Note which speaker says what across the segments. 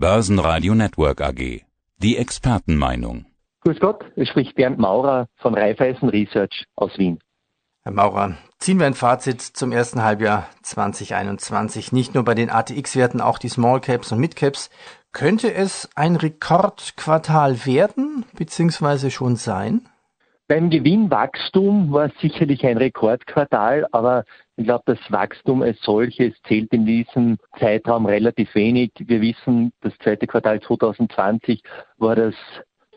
Speaker 1: Börsenradio Network AG. Die Expertenmeinung.
Speaker 2: Grüß Gott, es spricht Bernd Maurer von Raiffeisen Research aus Wien.
Speaker 3: Herr Maurer, ziehen wir ein Fazit zum ersten Halbjahr 2021. Nicht nur bei den ATX-Werten, auch die Small Caps und Mid Caps. Könnte es ein Rekordquartal werden, beziehungsweise schon sein?
Speaker 2: Beim Gewinnwachstum war sicherlich ein Rekordquartal, aber ich glaube, das Wachstum als solches zählt in diesem Zeitraum relativ wenig. Wir wissen, das zweite Quartal 2020 war das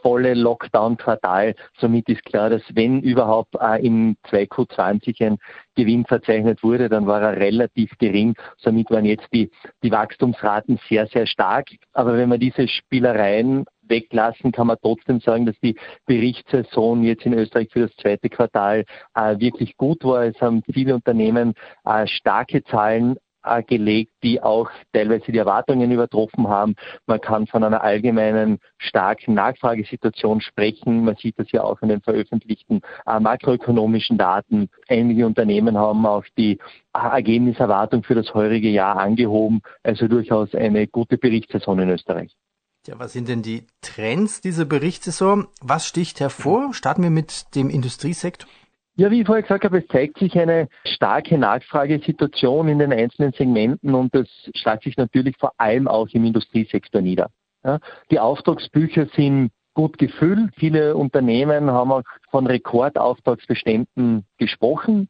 Speaker 2: volle Lockdown-Quartal. Somit ist klar, dass wenn überhaupt äh, im 2Q20 ein Gewinn verzeichnet wurde, dann war er relativ gering. Somit waren jetzt die, die Wachstumsraten sehr, sehr stark. Aber wenn man diese Spielereien weglassen, kann man trotzdem sagen, dass die Berichtssaison jetzt in Österreich für das zweite Quartal äh, wirklich gut war. Es haben viele Unternehmen äh, starke Zahlen äh, gelegt, die auch teilweise die Erwartungen übertroffen haben. Man kann von einer allgemeinen starken Nachfragesituation sprechen. Man sieht das ja auch in den veröffentlichten äh, makroökonomischen Daten. Einige Unternehmen haben auch die äh, Ergebniserwartung für das heurige Jahr angehoben. Also durchaus eine gute Berichtssaison in Österreich.
Speaker 3: Ja, was sind denn die Trends dieser Berichtssaison? Was sticht hervor? Starten wir mit dem Industriesektor.
Speaker 2: Ja, wie ich vorher gesagt habe, es zeigt sich eine starke Nachfragesituation in den einzelnen Segmenten und das schlägt sich natürlich vor allem auch im Industriesektor nieder. Ja, die Auftragsbücher sind gut gefüllt. Viele Unternehmen haben auch von Rekordauftragsbeständen gesprochen.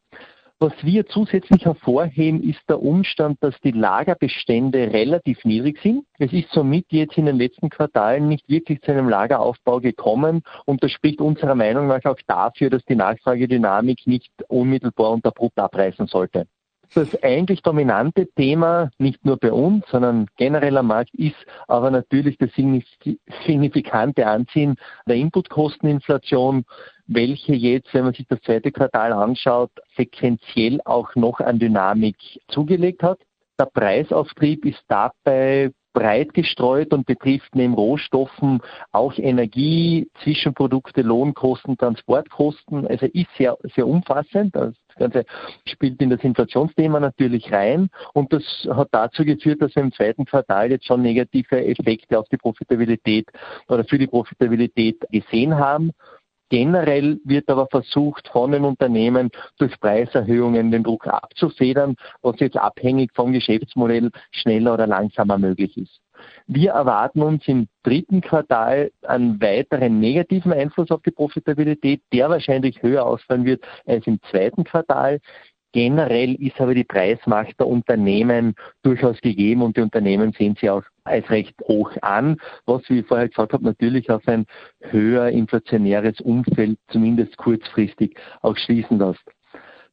Speaker 2: Was wir zusätzlich hervorheben, ist der Umstand, dass die Lagerbestände relativ niedrig sind. Es ist somit jetzt in den letzten Quartalen nicht wirklich zu einem Lageraufbau gekommen und das spricht unserer Meinung nach auch dafür, dass die Nachfragedynamik nicht unmittelbar und abrupt abreißen sollte. Das eigentlich dominante Thema, nicht nur bei uns, sondern generell am Markt, ist aber natürlich das signifikante Anziehen der Inputkosteninflation welche jetzt, wenn man sich das zweite Quartal anschaut, sequenziell auch noch an Dynamik zugelegt hat. Der Preisauftrieb ist dabei breit gestreut und betrifft neben Rohstoffen auch Energie, Zwischenprodukte, Lohnkosten, Transportkosten. Also ist sehr, sehr umfassend. Das Ganze spielt in das Inflationsthema natürlich rein und das hat dazu geführt, dass wir im zweiten Quartal jetzt schon negative Effekte auf die Profitabilität oder für die Profitabilität gesehen haben. Generell wird aber versucht, von den Unternehmen durch Preiserhöhungen den Druck abzufedern, was jetzt abhängig vom Geschäftsmodell schneller oder langsamer möglich ist. Wir erwarten uns im dritten Quartal einen weiteren negativen Einfluss auf die Profitabilität, der wahrscheinlich höher ausfallen wird als im zweiten Quartal. Generell ist aber die Preismacht der Unternehmen durchaus gegeben und die Unternehmen sehen sie auch als recht hoch an, was, wie ich vorher gesagt habe, natürlich auf ein höher inflationäres Umfeld zumindest kurzfristig auch schließen lässt.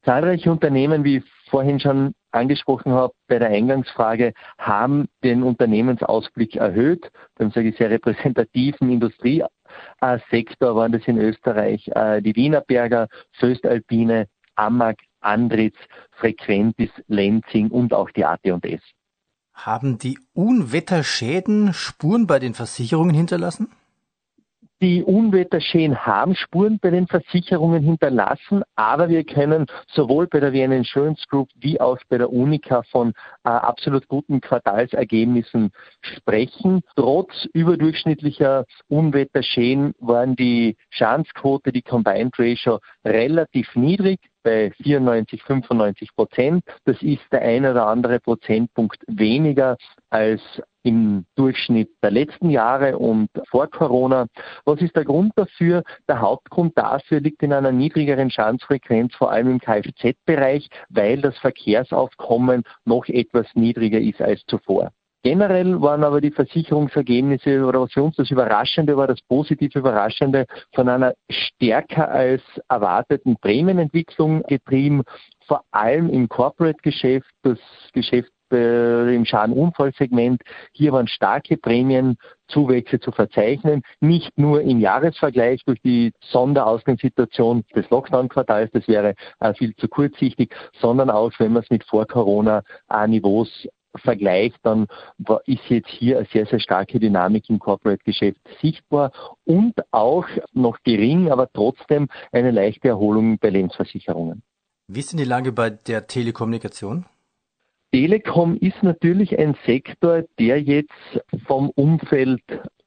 Speaker 2: Zahlreiche Unternehmen, wie vorhin schon angesprochen habe bei der Eingangsfrage, haben den Unternehmensausblick erhöht. Beim sage ich sehr repräsentativen Industriesektor waren das in Österreich äh, die Wienerberger, Föstalpine, Amag, Andritz, Frequentis, Lenzing und auch die AT&S.
Speaker 3: Haben die Unwetterschäden Spuren bei den Versicherungen hinterlassen?
Speaker 2: Die Unwetterschäden haben Spuren bei den Versicherungen hinterlassen, aber wir können sowohl bei der Vienna Insurance Group wie auch bei der Unica von äh, absolut guten Quartalsergebnissen sprechen. Trotz überdurchschnittlicher Unwetterschäden waren die Schadensquote, die Combined Ratio relativ niedrig bei 94, 95 Prozent. Das ist der eine oder andere Prozentpunkt weniger als im Durchschnitt der letzten Jahre und vor Corona. Was ist der Grund dafür? Der Hauptgrund dafür liegt in einer niedrigeren Schadensfrequenz, vor allem im Kfz-Bereich, weil das Verkehrsaufkommen noch etwas niedriger ist als zuvor. Generell waren aber die Versicherungsergebnisse oder was für uns das Überraschende war, das positiv Überraschende von einer stärker als erwarteten Prämienentwicklung getrieben, vor allem im Corporate-Geschäft, das Geschäft äh, im Schadenunfallsegment. Hier waren starke Prämienzuwächse zu verzeichnen, nicht nur im Jahresvergleich durch die Sonderausgangssituation des Lockdown-Quartals, das wäre viel zu kurzsichtig, sondern auch, wenn man es mit Vor-Corona-Niveaus vergleicht, dann ist jetzt hier eine sehr, sehr starke Dynamik im Corporate-Geschäft sichtbar und auch noch gering, aber trotzdem eine leichte Erholung bei Lebensversicherungen.
Speaker 3: Wie ist denn die Lage bei der Telekommunikation?
Speaker 2: Telekom ist natürlich ein Sektor, der jetzt vom Umfeld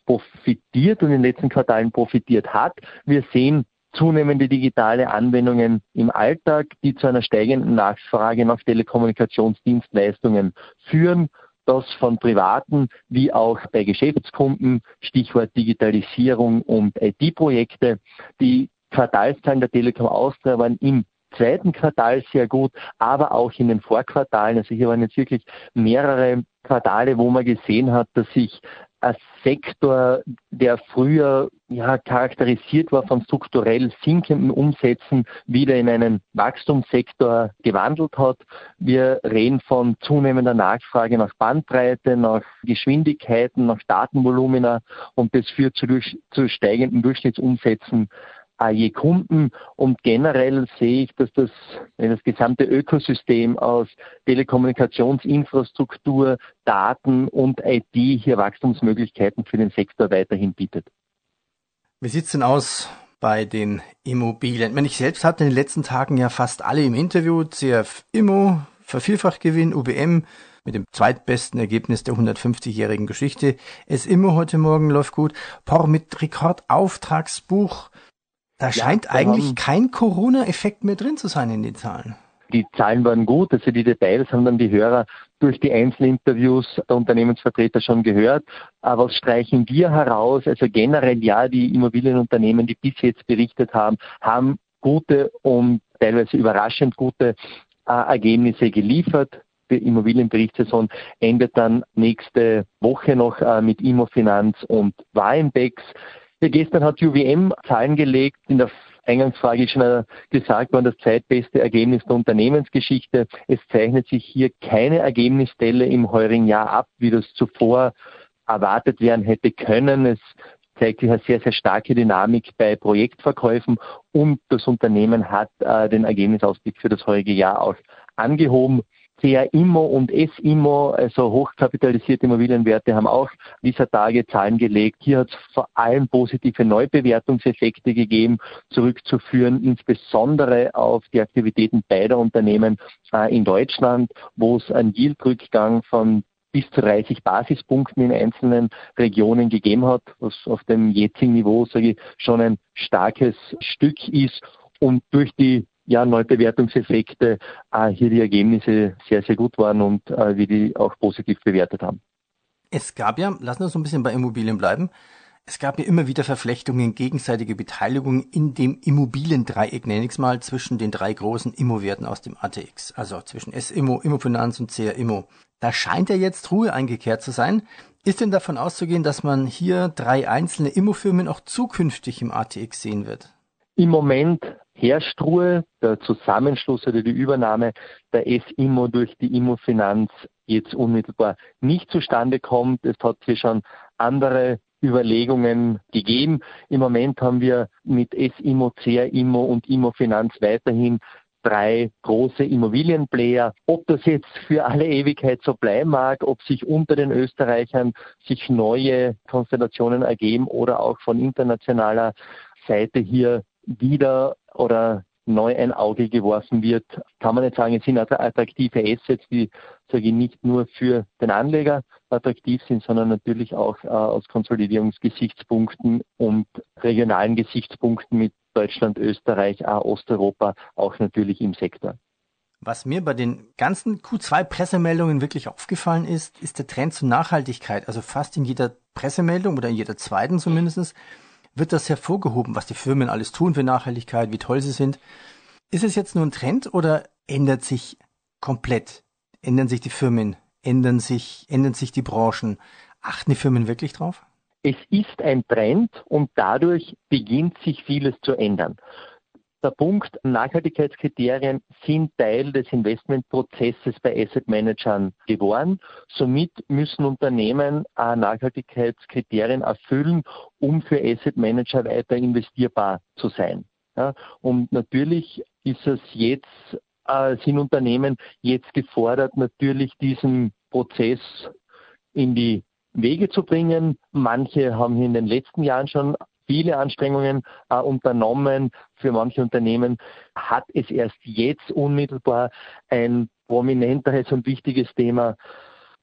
Speaker 2: profitiert und in den letzten Quartalen profitiert hat. Wir sehen zunehmende digitale Anwendungen im Alltag, die zu einer steigenden Nachfrage nach Telekommunikationsdienstleistungen führen. Das von Privaten wie auch bei Geschäftskunden, Stichwort Digitalisierung und IT-Projekte. Die Quartalszahlen der Telekom Austria waren im zweiten Quartal sehr gut, aber auch in den Vorquartalen. Also hier waren jetzt wirklich mehrere Quartale, wo man gesehen hat, dass sich ein Sektor, der früher ja, charakterisiert war von strukturell sinkenden Umsätzen, wieder in einen Wachstumssektor gewandelt hat. Wir reden von zunehmender Nachfrage nach Bandbreite, nach Geschwindigkeiten, nach Datenvolumina und das führt zu, durch, zu steigenden Durchschnittsumsätzen je Kunden und generell sehe ich, dass das, das gesamte Ökosystem aus Telekommunikationsinfrastruktur, Daten und IT hier Wachstumsmöglichkeiten für den Sektor weiterhin bietet.
Speaker 3: Wie sieht's denn aus bei den Immobilien? Ich selbst hatte in den letzten Tagen ja fast alle im Interview, CF Immo, Vervielfachgewinn, UBM, mit dem zweitbesten Ergebnis der 150-jährigen Geschichte. Es immer heute Morgen läuft gut. Por mit Rekordauftragsbuch da scheint ja, eigentlich haben, kein Corona-Effekt mehr drin zu sein in den Zahlen.
Speaker 2: Die Zahlen waren gut, also die Details haben dann die Hörer durch die Einzelinterviews der Unternehmensvertreter schon gehört. Aber was streichen wir heraus? Also generell ja, die Immobilienunternehmen, die bis jetzt berichtet haben, haben gute und teilweise überraschend gute äh, Ergebnisse geliefert. Die Immobilienberichtssaison endet dann nächste Woche noch äh, mit Immofinanz und Warenbex. Ja, gestern hat UWM Zahlen gelegt, in der Eingangsfrage schon äh, gesagt worden, das zweitbeste Ergebnis der Unternehmensgeschichte. Es zeichnet sich hier keine Ergebnisstelle im heurigen Jahr ab, wie das zuvor erwartet werden hätte können. Es zeigt sich eine sehr, sehr starke Dynamik bei Projektverkäufen und das Unternehmen hat äh, den Ergebnisausblick für das heurige Jahr auch angehoben. CA-Immo und S-Immo, also hochkapitalisierte Immobilienwerte, haben auch dieser Tage Zahlen gelegt. Hier hat es vor allem positive Neubewertungseffekte gegeben, zurückzuführen, insbesondere auf die Aktivitäten beider Unternehmen äh, in Deutschland, wo es einen Yieldrückgang von bis zu 30 Basispunkten in einzelnen Regionen gegeben hat, was auf dem jetzigen Niveau, sage ich, schon ein starkes Stück ist. Und durch die ja, Neubewertungseffekte äh, hier die Ergebnisse sehr, sehr gut waren und äh, wir die auch positiv bewertet haben.
Speaker 3: Es gab ja, lassen wir uns ein bisschen bei Immobilien bleiben, es gab ja immer wieder Verflechtungen, gegenseitige Beteiligung in dem Immobiliendreieck, nenne ich es mal, zwischen den drei großen Immowerten aus dem ATX, also zwischen S-Immo, Immofinanz und CR-Immo. Da scheint ja jetzt Ruhe eingekehrt zu sein. Ist denn davon auszugehen, dass man hier drei einzelne Immofirmen auch zukünftig im ATX sehen wird?
Speaker 2: Im Moment herrscht Ruhe. Der Zusammenschluss oder die Übernahme der S-Immo durch die Immofinanz jetzt unmittelbar nicht zustande kommt. Es hat hier schon andere Überlegungen gegeben. Im Moment haben wir mit S-Immo, CR-Immo und Immofinanz weiterhin drei große Immobilienplayer. Ob das jetzt für alle Ewigkeit so bleiben mag, ob sich unter den Österreichern sich neue Konstellationen ergeben oder auch von internationaler Seite hier wieder oder neu ein Auge geworfen wird, kann man nicht sagen, es sind attraktive Assets, die sage ich, nicht nur für den Anleger attraktiv sind, sondern natürlich auch äh, aus Konsolidierungsgesichtspunkten und regionalen Gesichtspunkten mit Deutschland, Österreich, äh, Osteuropa auch natürlich im Sektor.
Speaker 3: Was mir bei den ganzen Q2-Pressemeldungen wirklich aufgefallen ist, ist der Trend zur Nachhaltigkeit. Also fast in jeder Pressemeldung oder in jeder zweiten zumindest wird das hervorgehoben, was die Firmen alles tun für Nachhaltigkeit, wie toll sie sind. Ist es jetzt nur ein Trend oder ändert sich komplett? Ändern sich die Firmen? Ändern sich, ändern sich die Branchen? Achten die Firmen wirklich drauf?
Speaker 2: Es ist ein Trend und dadurch beginnt sich vieles zu ändern. Der Punkt, Nachhaltigkeitskriterien sind Teil des Investmentprozesses bei Asset Managern geworden. Somit müssen Unternehmen Nachhaltigkeitskriterien erfüllen, um für Asset Manager weiter investierbar zu sein. Ja, und natürlich ist es jetzt, äh, sind Unternehmen jetzt gefordert, natürlich diesen Prozess in die Wege zu bringen. Manche haben in den letzten Jahren schon viele Anstrengungen äh, unternommen. Für manche Unternehmen hat es erst jetzt unmittelbar ein prominenter als ein wichtiges Thema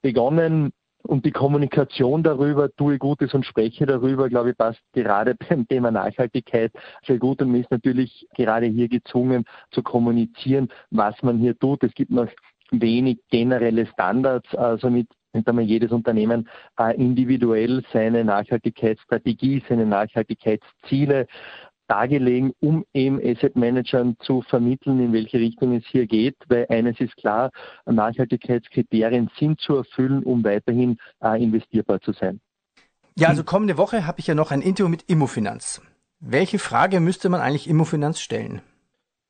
Speaker 2: begonnen. Und die Kommunikation darüber, tue Gutes und spreche darüber, glaube ich, passt gerade beim Thema Nachhaltigkeit sehr gut. Und man ist natürlich gerade hier gezwungen zu kommunizieren, was man hier tut. Es gibt noch wenig generelle Standards, also mit einmal jedes Unternehmen äh, individuell seine Nachhaltigkeitsstrategie, seine Nachhaltigkeitsziele dargelegen, um eben Asset Managern zu vermitteln, in welche Richtung es hier geht, weil eines ist klar, Nachhaltigkeitskriterien sind zu erfüllen, um weiterhin äh, investierbar zu sein.
Speaker 3: Ja, also kommende Woche habe ich ja noch ein Interview mit Immofinanz. Welche Frage müsste man eigentlich Immofinanz stellen?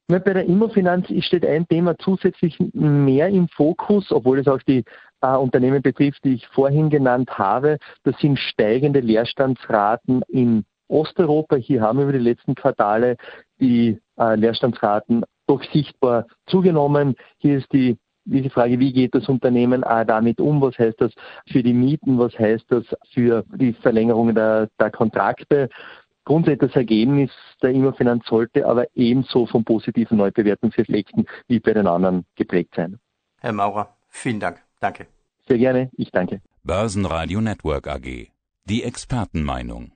Speaker 2: Bei der Immofinanz steht ein Thema zusätzlich mehr im Fokus, obwohl es auch die äh, Unternehmen betrifft, die ich vorhin genannt habe. Das sind steigende Leerstandsraten in Osteuropa. Hier haben wir über die letzten Quartale die äh, Leerstandsraten doch sichtbar zugenommen. Hier ist die diese Frage, wie geht das Unternehmen äh, damit um? Was heißt das für die Mieten? Was heißt das für die Verlängerung der, der Kontrakte? Grundsätzlich das Ergebnis der Immofinanz sollte aber ebenso von positiven Neubewertungseffekten wie bei den anderen geprägt sein.
Speaker 3: Herr Maurer, vielen Dank. Danke.
Speaker 2: Sehr gerne. Ich danke.
Speaker 1: Börsenradio Network AG. Die Expertenmeinung.